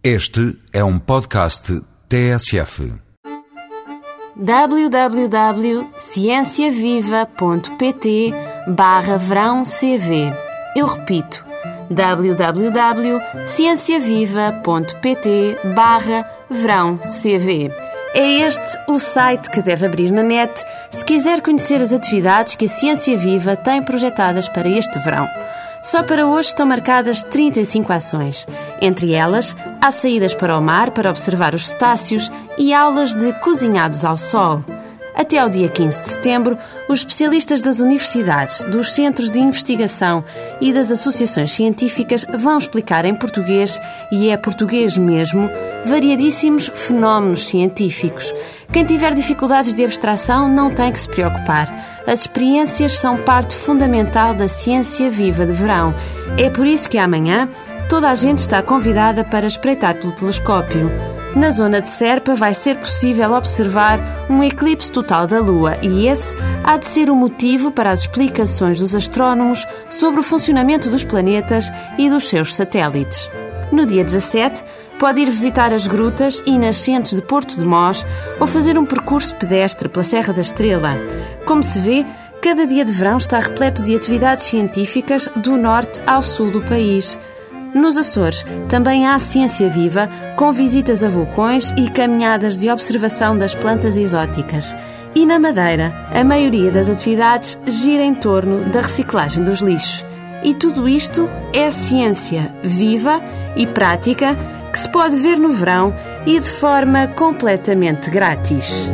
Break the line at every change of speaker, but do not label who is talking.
Este é um podcast TSF.
www.cienciaviva.pt barra verão CV. Eu repito, www.cienciaviva.pt barra verão CV. É este o site que deve abrir na net se quiser conhecer as atividades que a Ciência Viva tem projetadas para este verão. Só para hoje estão marcadas 35 ações. Entre elas, há saídas para o mar para observar os cetáceos e aulas de cozinhados ao sol. Até ao dia 15 de setembro, os especialistas das universidades, dos centros de investigação e das associações científicas vão explicar em português, e é português mesmo, variadíssimos fenómenos científicos. Quem tiver dificuldades de abstração não tem que se preocupar. As experiências são parte fundamental da ciência viva de verão. É por isso que amanhã toda a gente está convidada para espreitar pelo telescópio. Na zona de Serpa vai ser possível observar um eclipse total da Lua e esse há de ser o motivo para as explicações dos astrónomos sobre o funcionamento dos planetas e dos seus satélites. No dia 17, pode ir visitar as grutas e nascentes de Porto de Mós ou fazer um percurso pedestre pela Serra da Estrela. Como se vê, cada dia de verão está repleto de atividades científicas do norte ao sul do país. Nos Açores também há ciência viva, com visitas a vulcões e caminhadas de observação das plantas exóticas. E na Madeira, a maioria das atividades gira em torno da reciclagem dos lixos. E tudo isto é ciência viva e prática que se pode ver no verão e de forma completamente grátis.